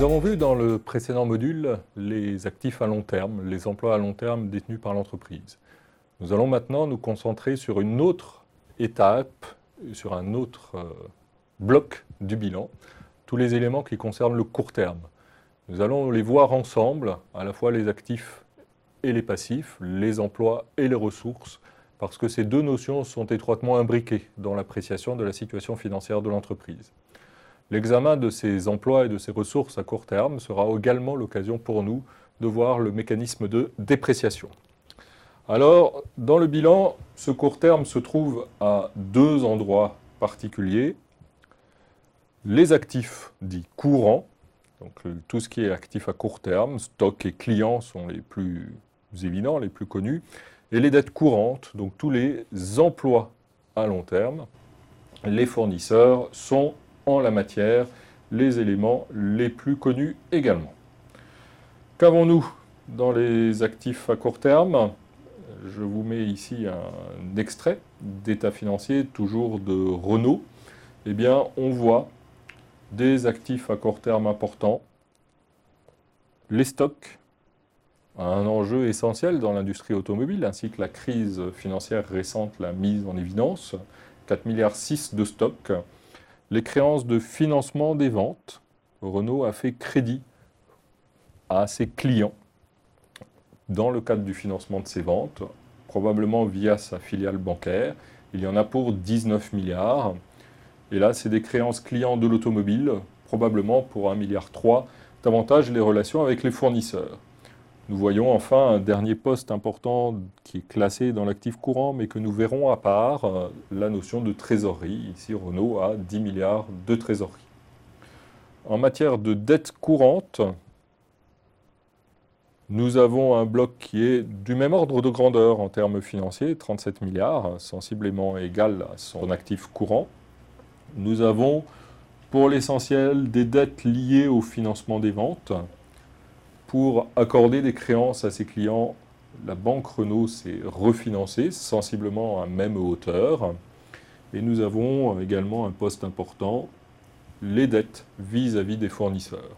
Nous avons vu dans le précédent module les actifs à long terme, les emplois à long terme détenus par l'entreprise. Nous allons maintenant nous concentrer sur une autre étape, sur un autre euh, bloc du bilan, tous les éléments qui concernent le court terme. Nous allons les voir ensemble, à la fois les actifs et les passifs, les emplois et les ressources, parce que ces deux notions sont étroitement imbriquées dans l'appréciation de la situation financière de l'entreprise. L'examen de ces emplois et de ces ressources à court terme sera également l'occasion pour nous de voir le mécanisme de dépréciation. Alors, dans le bilan, ce court terme se trouve à deux endroits particuliers. Les actifs dits courants, donc tout ce qui est actif à court terme, stock et clients sont les plus évidents, les plus connus, et les dettes courantes, donc tous les emplois à long terme, les fournisseurs sont en la matière les éléments les plus connus également. Qu'avons-nous dans les actifs à court terme? Je vous mets ici un extrait d'état financier, toujours de Renault. Eh bien, on voit des actifs à court terme importants, les stocks, un enjeu essentiel dans l'industrie automobile, ainsi que la crise financière récente l'a mise en évidence, 4,6 milliards de stocks, les créances de financement des ventes. Renault a fait crédit à ses clients dans le cadre du financement de ses ventes, probablement via sa filiale bancaire. Il y en a pour 19 milliards. Et là, c'est des créances clients de l'automobile, probablement pour 1,3 milliard davantage les relations avec les fournisseurs. Nous voyons enfin un dernier poste important qui est classé dans l'actif courant, mais que nous verrons à part, euh, la notion de trésorerie. Ici, Renault a 10 milliards de trésorerie. En matière de dette courante, nous avons un bloc qui est du même ordre de grandeur en termes financiers, 37 milliards, sensiblement égal à son actif courant. Nous avons pour l'essentiel des dettes liées au financement des ventes, pour accorder des créances à ses clients, la banque Renault s'est refinancée sensiblement à même hauteur. Et nous avons également un poste important, les dettes vis-à-vis des fournisseurs.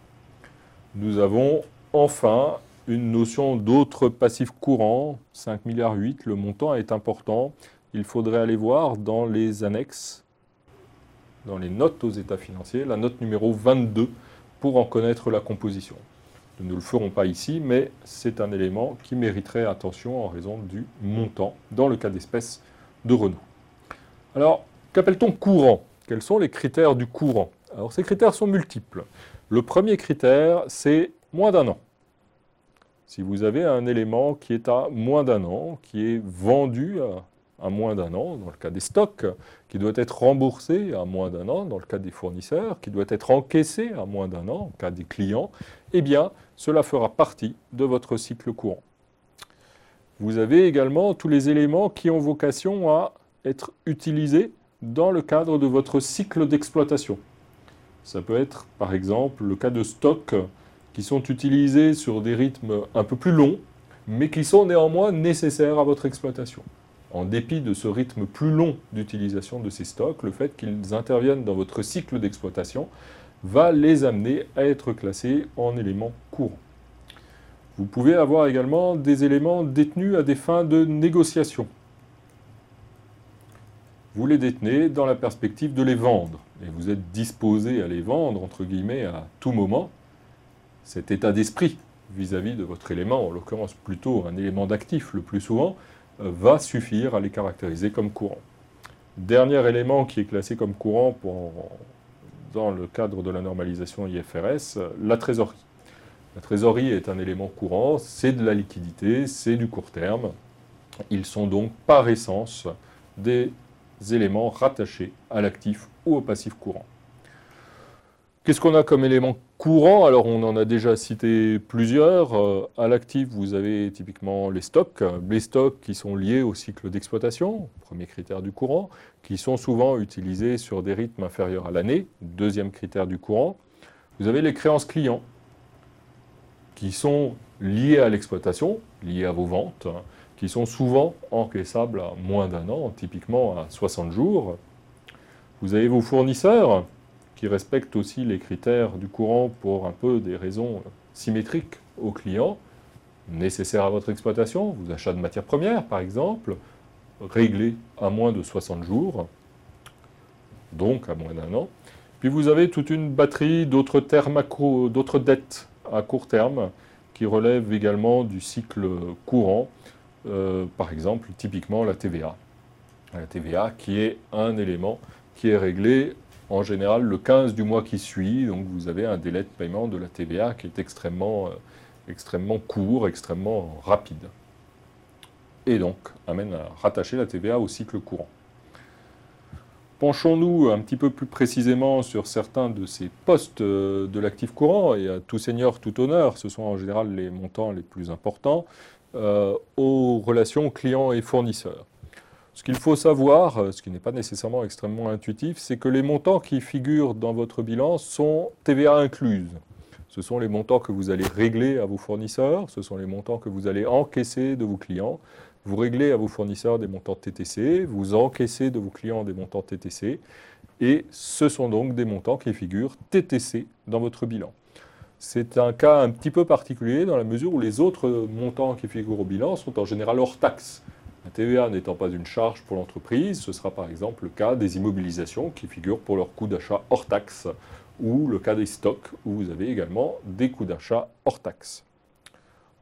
Nous avons enfin une notion d'autres passifs courants, 5,8 milliards, le montant est important. Il faudrait aller voir dans les annexes, dans les notes aux états financiers, la note numéro 22 pour en connaître la composition. Nous ne le ferons pas ici, mais c'est un élément qui mériterait attention en raison du montant dans le cas d'espèce de Renault. Alors, qu'appelle-t-on courant? Quels sont les critères du courant? Alors, ces critères sont multiples. Le premier critère, c'est moins d'un an. Si vous avez un élément qui est à moins d'un an, qui est vendu à à moins d'un an, dans le cas des stocks, qui doit être remboursé à moins d'un an, dans le cas des fournisseurs, qui doit être encaissé à moins d'un an, le cas des clients, eh bien, cela fera partie de votre cycle courant. Vous avez également tous les éléments qui ont vocation à être utilisés dans le cadre de votre cycle d'exploitation. Ça peut être, par exemple, le cas de stocks qui sont utilisés sur des rythmes un peu plus longs, mais qui sont néanmoins nécessaires à votre exploitation en dépit de ce rythme plus long d'utilisation de ces stocks, le fait qu'ils interviennent dans votre cycle d'exploitation va les amener à être classés en éléments courants. Vous pouvez avoir également des éléments détenus à des fins de négociation. Vous les détenez dans la perspective de les vendre, et vous êtes disposé à les vendre, entre guillemets, à tout moment. Cet état d'esprit vis-à-vis de votre élément, en l'occurrence plutôt un élément d'actif le plus souvent, va suffire à les caractériser comme courants. Dernier élément qui est classé comme courant dans le cadre de la normalisation IFRS, la trésorerie. La trésorerie est un élément courant, c'est de la liquidité, c'est du court terme. Ils sont donc par essence des éléments rattachés à l'actif ou au passif courant. Qu'est-ce qu'on a comme élément courant Alors, on en a déjà cité plusieurs. Euh, à l'actif, vous avez typiquement les stocks. Les stocks qui sont liés au cycle d'exploitation, premier critère du courant, qui sont souvent utilisés sur des rythmes inférieurs à l'année, deuxième critère du courant. Vous avez les créances clients, qui sont liées à l'exploitation, liées à vos ventes, qui sont souvent encaissables à moins d'un an, typiquement à 60 jours. Vous avez vos fournisseurs, qui respecte aussi les critères du courant pour un peu des raisons symétriques aux clients, nécessaires à votre exploitation, vos achats de matières premières par exemple, réglés à moins de 60 jours, donc à moins d'un an. Puis vous avez toute une batterie d'autres dettes à court terme qui relèvent également du cycle courant, euh, par exemple typiquement la TVA. La TVA qui est un élément qui est réglé en général le 15 du mois qui suit, donc vous avez un délai de paiement de la TVA qui est extrêmement, euh, extrêmement court, extrêmement rapide. Et donc amène à rattacher la TVA au cycle courant. Penchons-nous un petit peu plus précisément sur certains de ces postes euh, de l'actif courant, et à tout seigneur, tout honneur, ce sont en général les montants les plus importants, euh, aux relations clients et fournisseurs. Ce qu'il faut savoir, euh, ce qui n'est pas nécessairement extrêmement intuitif, c'est que les montants qui figurent dans votre bilan sont TVA incluses. Ce sont les montants que vous allez régler à vos fournisseurs, ce sont les montants que vous allez encaisser de vos clients, vous réglez à vos fournisseurs des montants TTC, vous encaissez de vos clients des montants TTC, et ce sont donc des montants qui figurent TTC dans votre bilan. C'est un cas un petit peu particulier dans la mesure où les autres montants qui figurent au bilan sont en général hors taxe. La TVA n'étant pas une charge pour l'entreprise, ce sera par exemple le cas des immobilisations qui figurent pour leur coût d'achat hors taxe, ou le cas des stocks où vous avez également des coûts d'achat hors taxe.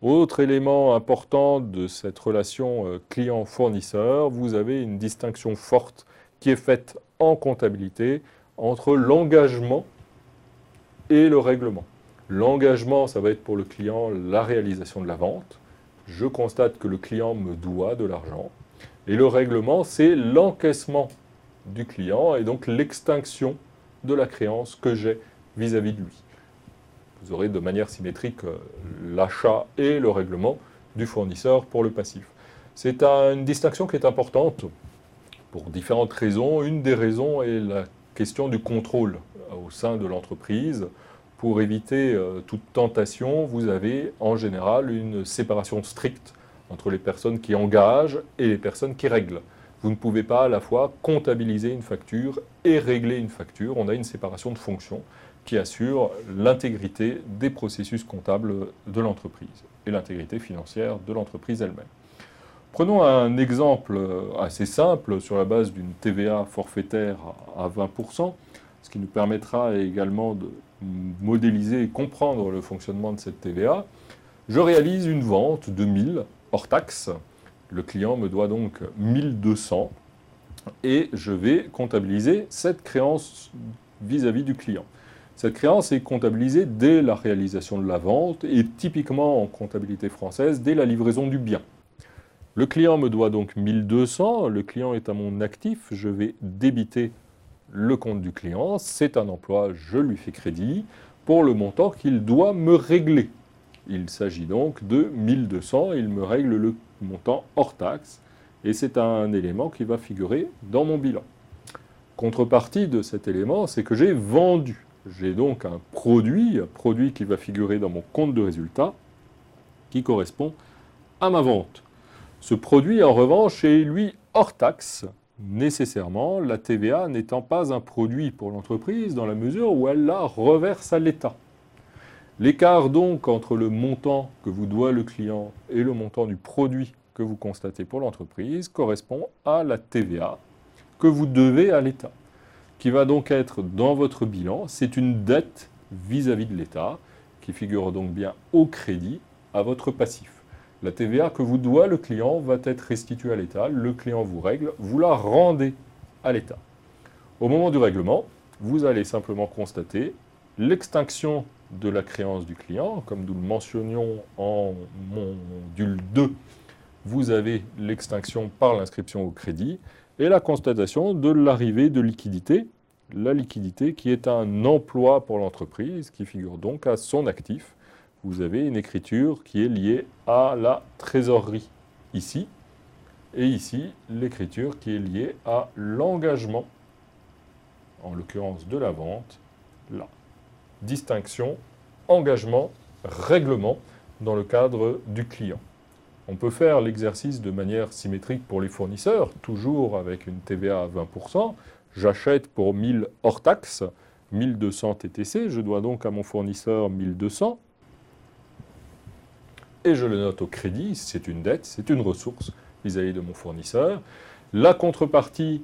Autre élément important de cette relation euh, client-fournisseur, vous avez une distinction forte qui est faite en comptabilité entre l'engagement et le règlement. L'engagement, ça va être pour le client la réalisation de la vente. Je constate que le client me doit de l'argent. Et le règlement, c'est l'encaissement du client et donc l'extinction de la créance que j'ai vis-à-vis de lui vous aurez de manière symétrique euh, l'achat et le règlement du fournisseur pour le passif. C'est une distinction qui est importante pour différentes raisons. Une des raisons est la question du contrôle euh, au sein de l'entreprise. Pour éviter euh, toute tentation, vous avez en général une séparation stricte entre les personnes qui engagent et les personnes qui règlent. Vous ne pouvez pas à la fois comptabiliser une facture et régler une facture. On a une séparation de fonctions qui assure l'intégrité des processus comptables de l'entreprise et l'intégrité financière de l'entreprise elle-même. Prenons un exemple assez simple sur la base d'une TVA forfaitaire à 20%, ce qui nous permettra également de modéliser et comprendre le fonctionnement de cette TVA. Je réalise une vente de 1000 hors taxe. Le client me doit donc 1200 et je vais comptabiliser cette créance vis-à-vis -vis du client. Cette créance est comptabilisée dès la réalisation de la vente et typiquement en comptabilité française dès la livraison du bien. Le client me doit donc 1200, le client est à mon actif, je vais débiter le compte du client, c'est un emploi, je lui fais crédit pour le montant qu'il doit me régler. Il s'agit donc de 1200, il me règle le montant hors taxe et c'est un élément qui va figurer dans mon bilan. Contrepartie de cet élément, c'est que j'ai vendu j'ai donc un produit, un produit qui va figurer dans mon compte de résultat, qui correspond à ma vente. Ce produit, en revanche, est lui hors taxe, nécessairement, la TVA n'étant pas un produit pour l'entreprise dans la mesure où elle la reverse à l'État. L'écart donc entre le montant que vous doit le client et le montant du produit que vous constatez pour l'entreprise correspond à la TVA que vous devez à l'État qui va donc être dans votre bilan. C'est une dette vis-à-vis de l'État qui figure donc bien au crédit à votre passif. La TVA que vous doit le client va être restituée à l'État, le client vous règle, vous la rendez à l'État. Au moment du règlement, vous allez simplement constater l'extinction de la créance du client, comme nous le mentionnions en module 2, vous avez l'extinction par l'inscription au crédit, et la constatation de l'arrivée de liquidité, la liquidité qui est un emploi pour l'entreprise, qui figure donc à son actif. Vous avez une écriture qui est liée à la trésorerie ici, et ici l'écriture qui est liée à l'engagement, en l'occurrence de la vente, là. Distinction, engagement, règlement dans le cadre du client. On peut faire l'exercice de manière symétrique pour les fournisseurs, toujours avec une TVA à 20%. J'achète pour 1000 hors taxe, 1200 TTC, je dois donc à mon fournisseur 1200, et je le note au crédit, c'est une dette, c'est une ressource vis-à-vis de mon fournisseur. La contrepartie,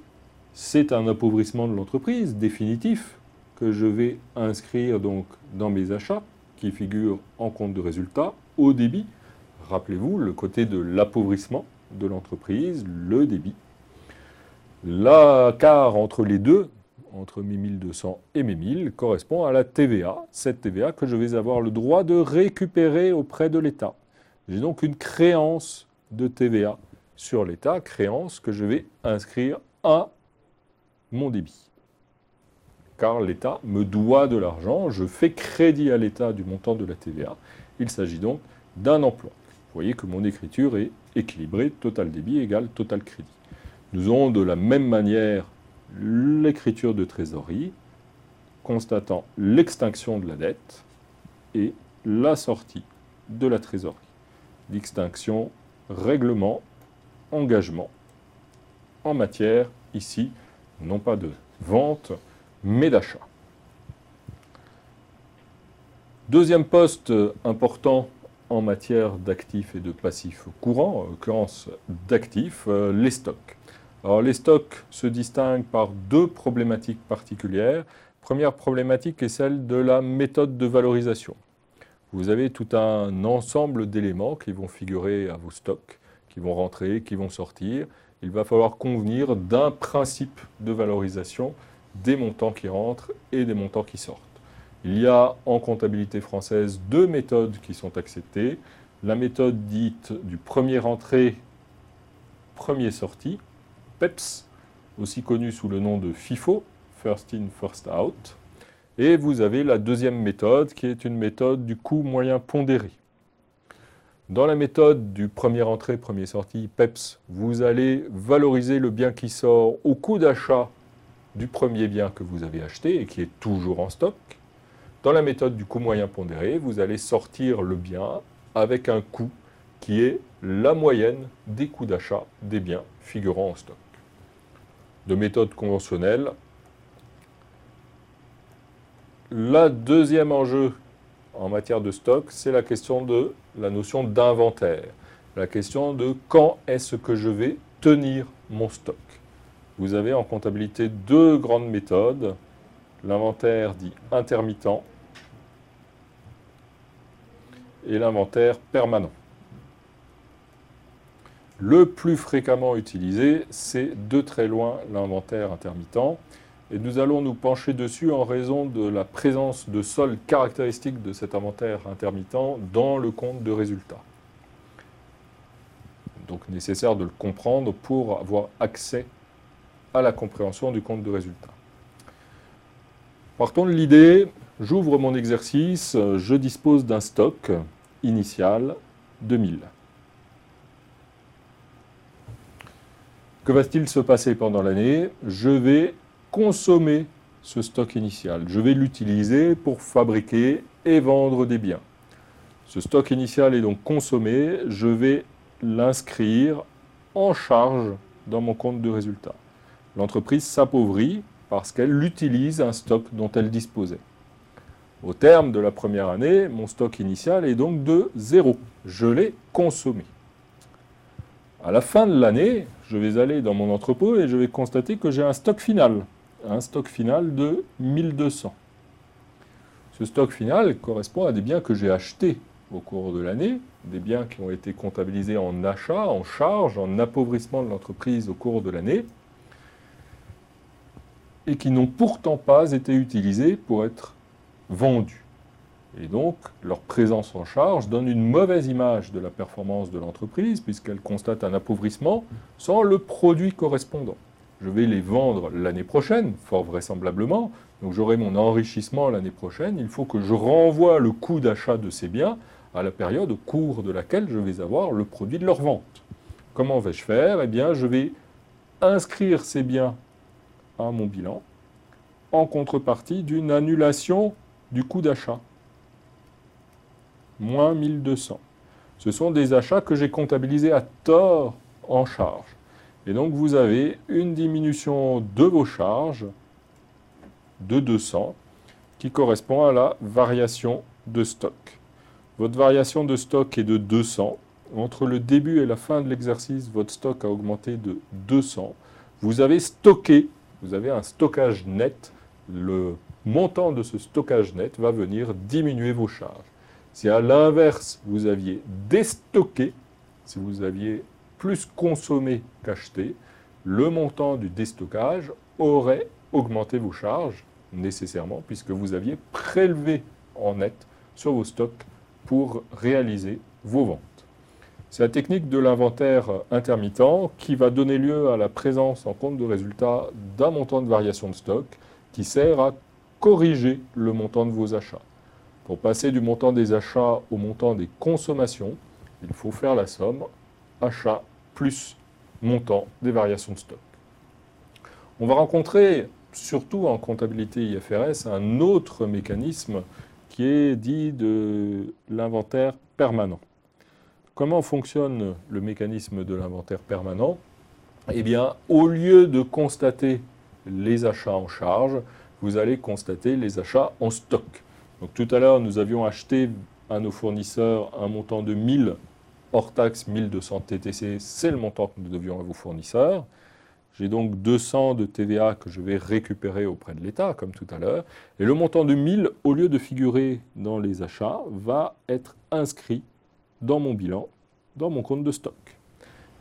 c'est un appauvrissement de l'entreprise définitif que je vais inscrire donc dans mes achats qui figurent en compte de résultat au débit. Rappelez-vous le côté de l'appauvrissement de l'entreprise, le débit. L'accord entre les deux, entre mes 1200 et mes 1000, correspond à la TVA, cette TVA que je vais avoir le droit de récupérer auprès de l'État. J'ai donc une créance de TVA sur l'État, créance que je vais inscrire à mon débit. Car l'État me doit de l'argent, je fais crédit à l'État du montant de la TVA. Il s'agit donc d'un emploi. Vous voyez que mon écriture est équilibrée, total débit égale total crédit. Nous aurons de la même manière l'écriture de trésorerie, constatant l'extinction de la dette et la sortie de la trésorerie. L'extinction, règlement, engagement en matière, ici, non pas de vente, mais d'achat. Deuxième poste important en matière d'actifs et de passifs courants, en l'occurrence d'actifs, euh, les stocks. Alors les stocks se distinguent par deux problématiques particulières. Première problématique est celle de la méthode de valorisation. Vous avez tout un ensemble d'éléments qui vont figurer à vos stocks qui vont rentrer, qui vont sortir. Il va falloir convenir d'un principe de valorisation des montants qui rentrent et des montants qui sortent. Il y a en comptabilité française deux méthodes qui sont acceptées. La méthode dite du premier entrée, premier sorti, PEPS, aussi connue sous le nom de FIFO, First In, First Out. Et vous avez la deuxième méthode qui est une méthode du coût moyen pondéré. Dans la méthode du premier entrée, premier sortie, PEPS, vous allez valoriser le bien qui sort au coût d'achat du premier bien que vous avez acheté et qui est toujours en stock. Dans la méthode du coût moyen pondéré, vous allez sortir le bien avec un coût qui est la moyenne des coûts d'achat des biens figurant en stock. De méthode conventionnelle, la deuxième enjeu en matière de stock, c'est la question de la notion d'inventaire, la question de quand est-ce que je vais tenir mon stock. Vous avez en comptabilité deux grandes méthodes, l'inventaire dit intermittent et l'inventaire permanent. Le plus fréquemment utilisé, c'est de très loin l'inventaire intermittent. Et nous allons nous pencher dessus en raison de la présence de soldes caractéristiques de cet inventaire intermittent dans le compte de résultat. Donc nécessaire de le comprendre pour avoir accès à la compréhension du compte de résultat. Partons de l'idée, j'ouvre mon exercice, je dispose d'un stock initial de 1000. Que va-t-il se passer pendant l'année? Je vais consommer ce stock initial. Je vais l'utiliser pour fabriquer et vendre des biens. Ce stock initial est donc consommé, je vais l'inscrire en charge dans mon compte de résultat. L'entreprise s'appauvrit parce qu'elle utilise un stock dont elle disposait. Au terme de la première année, mon stock initial est donc de zéro. Je l'ai consommé. À la fin de l'année, je vais aller dans mon entrepôt et je vais constater que j'ai un stock final un stock final de 1200. Ce stock final correspond à des biens que j'ai achetés au cours de l'année, des biens qui ont été comptabilisés en achat, en charge, en appauvrissement de l'entreprise au cours de l'année, et qui n'ont pourtant pas été utilisés pour être vendus. Et donc, leur présence en charge donne une mauvaise image de la performance de l'entreprise, puisqu'elle constate un appauvrissement sans le produit correspondant je vais les vendre l'année prochaine, fort vraisemblablement, donc j'aurai mon enrichissement l'année prochaine, il faut que je renvoie le coût d'achat de ces biens à la période au cours de laquelle je vais avoir le produit de leur vente. Comment vais-je faire? Eh bien, je vais inscrire ces biens à mon bilan en contrepartie d'une annulation du coût d'achat. Moins 1200. Ce sont des achats que j'ai comptabilisés à tort en charge. Et donc vous avez une diminution de vos charges de 200 qui correspond à la variation de stock. Votre variation de stock est de 200. Entre le début et la fin de l'exercice, votre stock a augmenté de 200. Vous avez stocké, vous avez un stockage net. Le montant de ce stockage net va venir diminuer vos charges. Si à l'inverse, vous aviez déstocké, si vous aviez plus consommé qu'acheté, le montant du déstockage aurait augmenté vos charges nécessairement puisque vous aviez prélevé en net sur vos stocks pour réaliser vos ventes. C'est la technique de l'inventaire intermittent qui va donner lieu à la présence en compte de résultat d'un montant de variation de stock qui sert à corriger le montant de vos achats. Pour passer du montant des achats au montant des consommations, il faut faire la somme achat plus montant des variations de stock. On va rencontrer, surtout en comptabilité IFRS, un autre mécanisme qui est dit de l'inventaire permanent. Comment fonctionne le mécanisme de l'inventaire permanent? Eh bien, au lieu de constater les achats en charge, vous allez constater les achats en stock. Donc tout à l'heure, nous avions acheté à nos fournisseurs un montant de 1000 hors taxe 1200 TTC, c'est le montant que nous devions à vos fournisseurs. J'ai donc 200 de TVA que je vais récupérer auprès de l'État, comme tout à l'heure. Et le montant de 1000, au lieu de figurer dans les achats, va être inscrit dans mon bilan, dans mon compte de stock.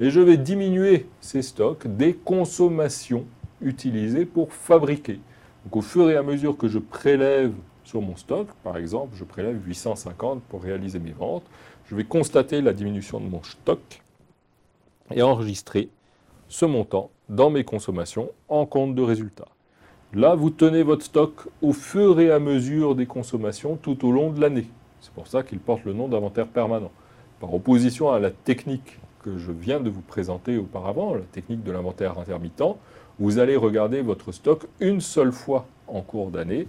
Et je vais diminuer ces stocks des consommations utilisées pour fabriquer. Donc au fur et à mesure que je prélève sur mon stock, par exemple, je prélève 850 pour réaliser mes ventes, je vais constater la diminution de mon stock et enregistrer ce montant dans mes consommations en compte de résultat. Là, vous tenez votre stock au fur et à mesure des consommations tout au long de l'année. C'est pour ça qu'il porte le nom d'inventaire permanent. Par opposition à la technique que je viens de vous présenter auparavant, la technique de l'inventaire intermittent, vous allez regarder votre stock une seule fois en cours d'année,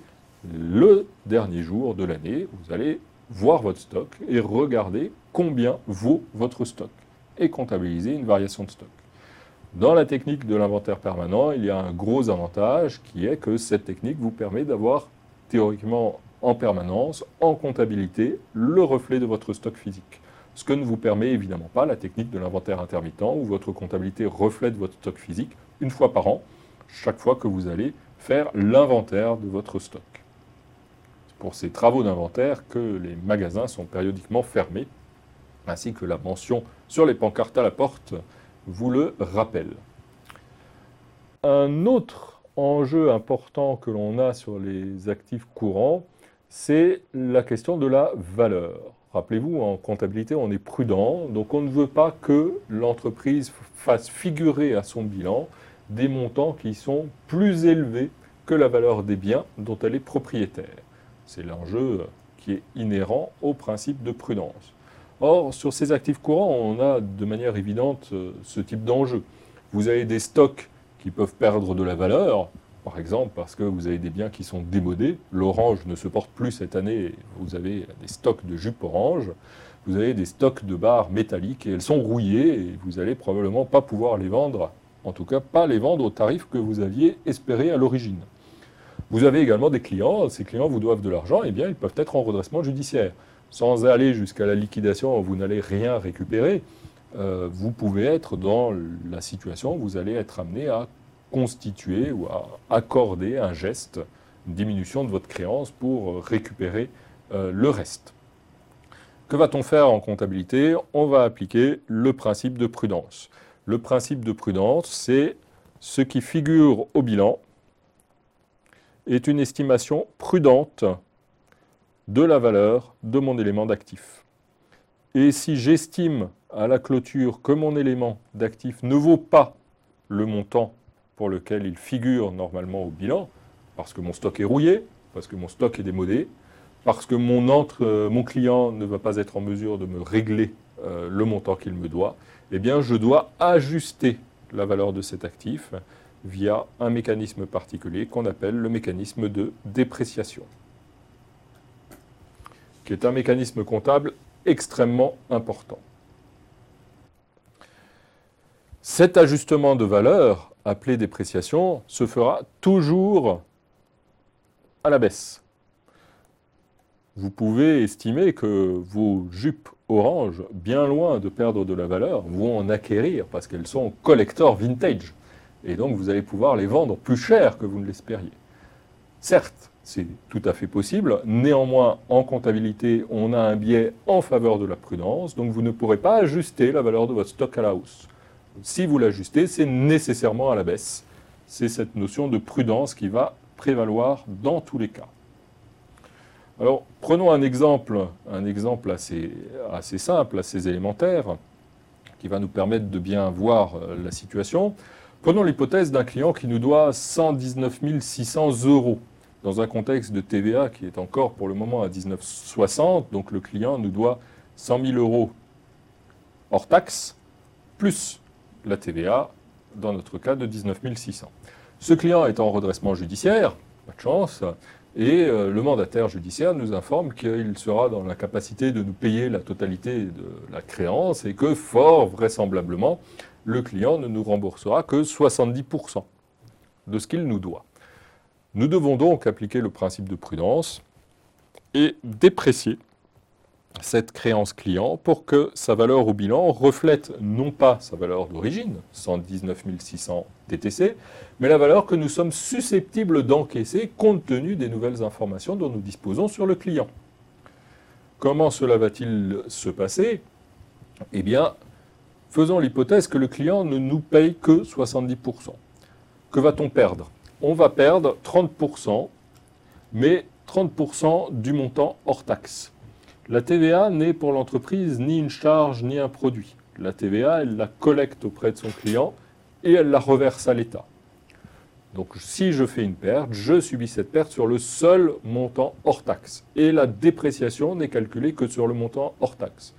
le dernier jour de l'année. Vous allez voir votre stock et regarder combien vaut votre stock et comptabiliser une variation de stock. Dans la technique de l'inventaire permanent, il y a un gros avantage qui est que cette technique vous permet d'avoir théoriquement en permanence, en comptabilité, le reflet de votre stock physique. Ce que ne vous permet évidemment pas la technique de l'inventaire intermittent où votre comptabilité reflète votre stock physique une fois par an, chaque fois que vous allez faire l'inventaire de votre stock pour ces travaux d'inventaire que les magasins sont périodiquement fermés, ainsi que la mention sur les pancartes à la porte vous le rappelle. Un autre enjeu important que l'on a sur les actifs courants, c'est la question de la valeur. Rappelez-vous, en comptabilité, on est prudent, donc on ne veut pas que l'entreprise fasse figurer à son bilan des montants qui sont plus élevés que la valeur des biens dont elle est propriétaire. C'est l'enjeu qui est inhérent au principe de prudence. Or, sur ces actifs courants, on a de manière évidente euh, ce type d'enjeu. Vous avez des stocks qui peuvent perdre de la valeur, par exemple parce que vous avez des biens qui sont démodés. L'orange ne se porte plus cette année, vous avez des stocks de jupes orange, vous avez des stocks de barres métalliques et elles sont rouillées et vous n'allez probablement pas pouvoir les vendre, en tout cas pas les vendre au tarif que vous aviez espéré à l'origine. Vous avez également des clients, ces clients vous doivent de l'argent, et eh bien ils peuvent être en redressement judiciaire. Sans aller jusqu'à la liquidation, vous n'allez rien récupérer. Euh, vous pouvez être dans la situation où vous allez être amené à constituer ou à accorder un geste, une diminution de votre créance pour récupérer euh, le reste. Que va-t-on faire en comptabilité? On va appliquer le principe de prudence. Le principe de prudence, c'est ce qui figure au bilan est une estimation prudente de la valeur de mon élément d'actif. Et si j'estime à la clôture que mon élément d'actif ne vaut pas le montant pour lequel il figure normalement au bilan, parce que mon stock est rouillé, parce que mon stock est démodé, parce que mon, euh, client ne va pas être en mesure de me régler euh, le montant qu'il me doit, eh bien je dois ajuster la valeur de cet actif via un mécanisme particulier qu'on appelle le mécanisme de dépréciation, qui est un mécanisme comptable extrêmement important. Cet ajustement de valeur, appelé dépréciation, se fera toujours à la baisse. vous pouvez estimer que vos jupes orange, bien loin de perdre de la valeur, vont en acquérir parce qu'elles sont collector vintage. Et donc vous allez pouvoir les vendre plus cher que vous ne l'espériez. Certes, c'est tout à fait possible. Néanmoins, en comptabilité, on a un biais en faveur de la prudence, donc vous ne pourrez pas ajuster la valeur de votre stock à la hausse. Si vous l'ajustez, c'est nécessairement à la baisse. C'est cette notion de prudence qui va prévaloir dans tous les cas. Alors, prenons un exemple, un exemple assez, simple, assez élémentaire, qui va nous permettre de bien voir euh, la situation. Prenons l'hypothèse d'un client qui nous doit 119 600 euros dans un contexte de TVA qui est encore pour le moment à 19,60. Donc le client nous doit 100 000 euros hors taxe, plus la TVA, dans notre cas de 19 600. Ce client est en redressement judiciaire, pas de chance, et euh, le mandataire judiciaire nous informe qu'il sera dans la capacité de nous payer la totalité de la créance et que fort vraisemblablement, le client ne nous remboursera que 70% de ce qu'il nous doit. Nous devons donc appliquer le principe de prudence et déprécier cette créance client pour que sa valeur au bilan reflète non pas sa valeur d'origine, 119 600 TTC, mais la valeur que nous sommes susceptibles d'encaisser compte tenu des nouvelles informations dont nous disposons sur le client. Comment cela va-t-il se passer? Eh bien, faisons l'hypothèse que le client ne nous paye que 70%. Que va-t-on perdre? On va perdre 30%, mais 30% du montant hors taxe. La TVA n'est pour l'entreprise ni une charge ni un produit. La TVA, elle la collecte auprès de son client et elle la reverse à l'État. Donc si je fais une perte, je subis cette perte sur le seul montant hors taxe. Et la dépréciation n'est calculée que sur le montant hors taxe.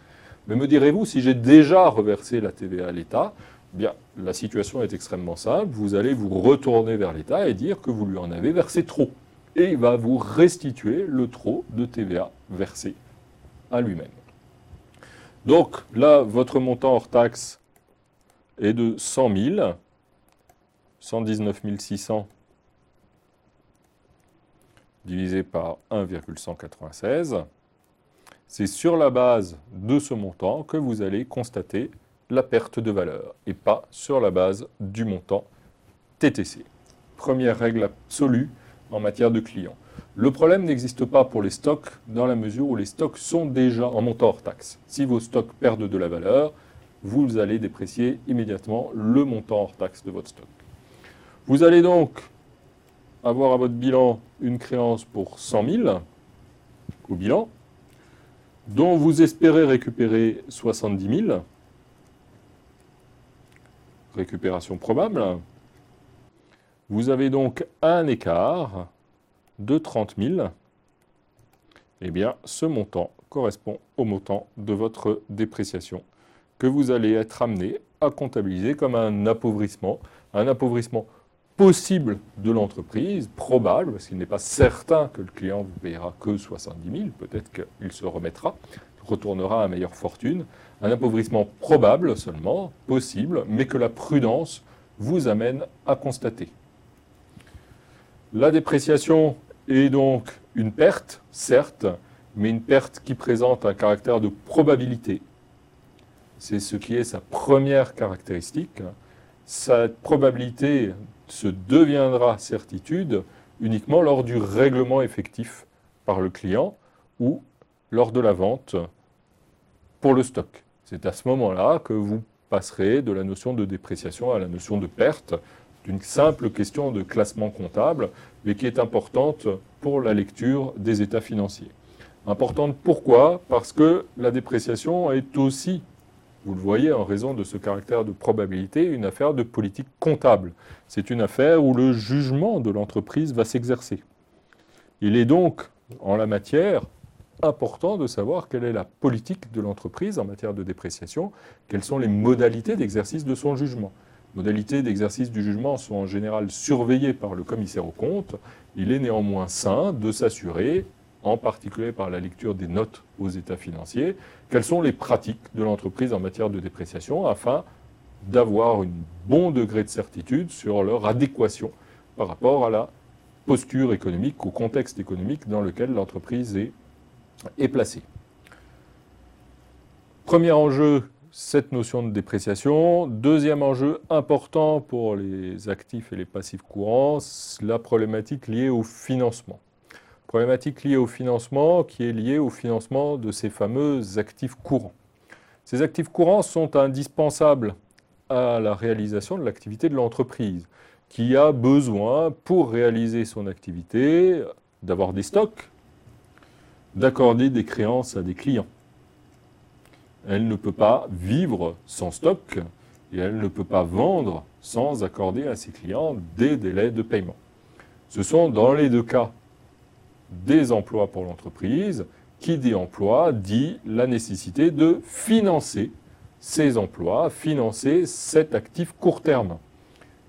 Mais me direz-vous, si j'ai déjà reversé la TVA à l'État, eh bien, la situation est extrêmement simple. Vous allez vous retourner vers l'État et dire que vous lui en avez versé trop. Et il va vous restituer le trop de TVA versé à lui-même. Donc là, votre montant hors taxe est de 100 000, 119 600 divisé par 1,196. C'est sur la base de ce montant que vous allez constater la perte de valeur et pas sur la base du montant TTC. Première règle absolue en matière de clients. Le problème n'existe pas pour les stocks dans la mesure où les stocks sont déjà en montant hors taxe. Si vos stocks perdent de la valeur, vous allez déprécier immédiatement le montant hors taxe de votre stock. Vous allez donc avoir à votre bilan une créance pour 100 000 au bilan, dont vous espérez récupérer 70 000, récupération probable. Vous avez donc un écart de 30 000, eh bien, ce montant correspond au montant de votre dépréciation que vous allez être amené à comptabiliser comme un appauvrissement, un appauvrissement possible de l'entreprise, probable, parce qu'il n'est pas certain que le client vous payera que 70 000, peut-être qu'il se remettra, retournera à meilleure fortune, un appauvrissement probable seulement, possible, mais que la prudence vous amène à constater. La dépréciation et donc une perte, certes, mais une perte qui présente un caractère de probabilité. C'est ce qui est sa première caractéristique. Cette probabilité se deviendra certitude uniquement lors du règlement effectif par le client ou lors de la vente pour le stock. C'est à ce moment-là que vous passerez de la notion de dépréciation à la notion de perte, d'une simple question de classement comptable, mais qui est importante pour la lecture des états financiers. Importante pourquoi? Parce que la dépréciation est aussi, vous le voyez en raison de ce caractère de probabilité, une affaire de politique comptable. C'est une affaire où le jugement de l'entreprise va s'exercer. Il est donc, en la matière, important de savoir quelle est la politique de l'entreprise en matière de dépréciation, quelles sont les modalités d'exercice de son jugement modalités d'exercice du jugement sont en général surveillées par le commissaire aux comptes, il est néanmoins sain de s'assurer, en particulier par la lecture des notes aux états financiers, quelles sont les pratiques de l'entreprise en matière de dépréciation afin d'avoir un bon degré de certitude sur leur adéquation par rapport à la posture économique, au contexte économique dans lequel l'entreprise est est placé. Premier enjeu, cette notion de dépréciation. Deuxième enjeu important pour les actifs et les passifs courants, la problématique liée au financement. Problématique liée au financement qui est liée au financement de ces fameux actifs courants. Ces actifs courants sont indispensables à la réalisation de l'activité de l'entreprise, qui a besoin, pour réaliser son activité, d'avoir des stocks, d'accorder des créances à des clients. Elle ne peut pas vivre sans stock et elle ne peut pas vendre sans accorder à ses clients des délais de paiement. Ce sont dans les deux cas des emplois pour l'entreprise. Qui dit emploi dit la nécessité de financer ces emplois, financer cet actif court terme.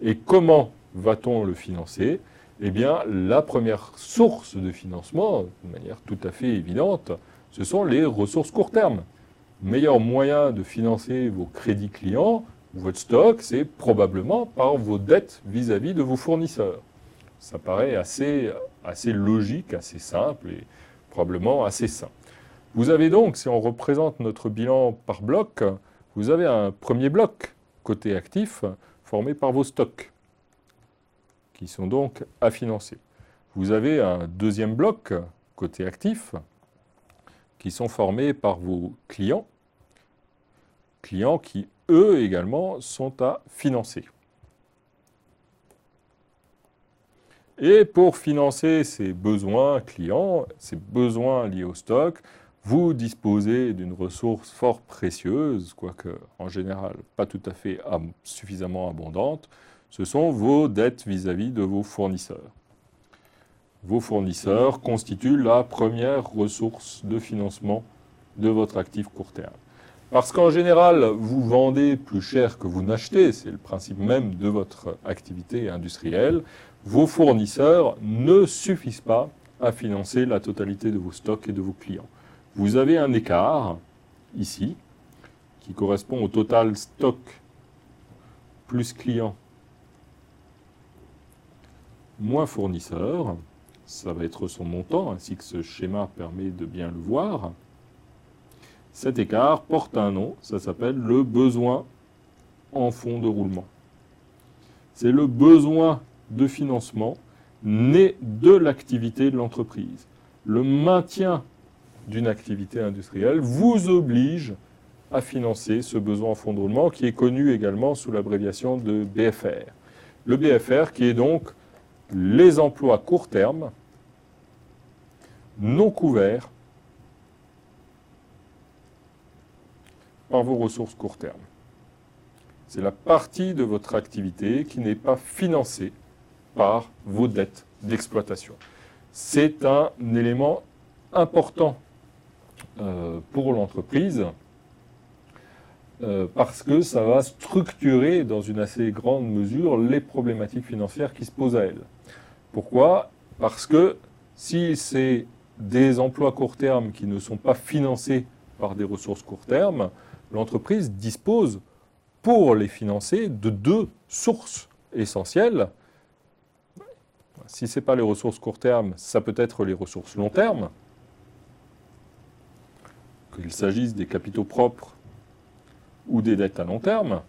Et comment va-t-on le financer? Eh bien, la première source de financement, de manière tout à fait évidente, ce sont les ressources court terme. Meilleur moyen de financer vos crédits clients, votre stock, c'est probablement par vos dettes vis-à-vis de vos fournisseurs. Ça paraît assez, assez logique, assez simple et probablement assez sain. Vous avez donc, si on représente notre bilan par bloc, vous avez un premier bloc côté actif formé par vos stocks qui sont donc à financer. Vous avez un deuxième bloc côté actif qui sont formés par vos clients, clients qui, eux également, sont à financer. Et pour financer ces besoins clients, ces besoins liés au stock, vous disposez d'une ressource fort précieuse, quoique en général pas tout à fait suffisamment abondante, ce sont vos dettes vis-à-vis de vos fournisseurs. Vos fournisseurs constituent la première ressource de financement de votre actif court terme. Parce qu'en général, vous vendez plus cher que vous n'achetez, c'est le principe même de votre activité industrielle, vos fournisseurs ne suffisent pas à financer la totalité de vos stocks et de vos clients. Vous avez un écart, ici, qui correspond au total stock plus client moins fournisseur. Ça va être son montant, ainsi que ce schéma permet de bien le voir. Cet écart porte un nom, ça s'appelle le besoin en fonds de roulement. C'est le besoin de financement né de l'activité de l'entreprise. Le maintien d'une activité industrielle vous oblige à financer ce besoin en fonds de roulement qui est connu également sous l'abréviation de BFR. Le BFR qui est donc les emplois court terme non couverts par vos ressources court terme. C'est la partie de votre activité qui n'est pas financée par vos dettes d'exploitation. C'est un élément important euh, pour l'entreprise euh, parce que ça va structurer dans une assez grande mesure les problématiques financières qui se posent à elle. Pourquoi? Parce que si c'est des emplois court terme qui ne sont pas financés par des ressources court terme, l'entreprise dispose pour les financer de deux sources essentielles. Si ce n'est pas les ressources court terme, ça peut être les ressources long terme, qu'il s'agisse des capitaux propres ou des dettes à long terme.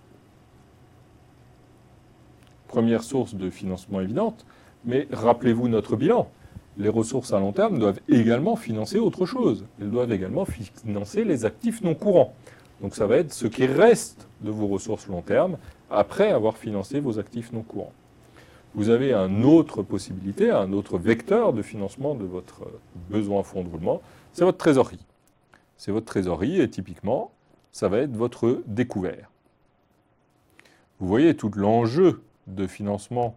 Première source de financement évidente, mais rappelez-vous notre bilan. Les ressources à long terme doivent également financer autre chose. Elles doivent également financer les actifs non courants. Donc ça va être ce qui reste de vos ressources long terme après avoir financé vos actifs non courants. Vous avez une autre possibilité, un autre vecteur de financement de votre besoin fonds de roulement, c'est votre trésorerie. C'est votre trésorerie et typiquement, ça va être votre découvert. Vous voyez tout l'enjeu de financement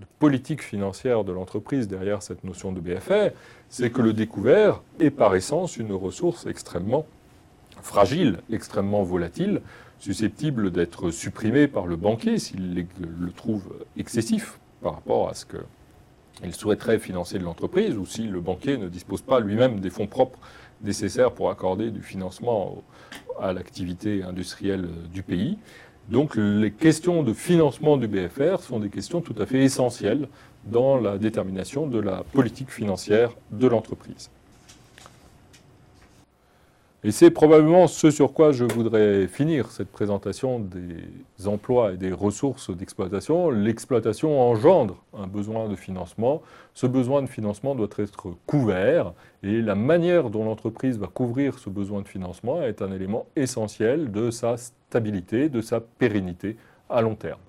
de politique financière de l'entreprise derrière cette notion de BFR, c'est que le découvert est par essence une ressource extrêmement fragile, extrêmement volatile, susceptible d'être supprimée par le banquier s'il le trouve excessif par rapport à ce qu'il souhaiterait financer de l'entreprise ou si le banquier ne dispose pas lui-même des fonds propres nécessaires pour accorder du financement à l'activité industrielle du pays. Donc les questions de financement du BFR sont des questions tout à fait essentielles dans la détermination de la politique financière de l'entreprise. Et c'est probablement ce sur quoi je voudrais finir cette présentation des emplois et des ressources d'exploitation. L'exploitation engendre un besoin de financement. Ce besoin de financement doit être couvert et la manière dont l'entreprise va couvrir ce besoin de financement est un élément essentiel de sa stabilité, de sa pérennité à long terme.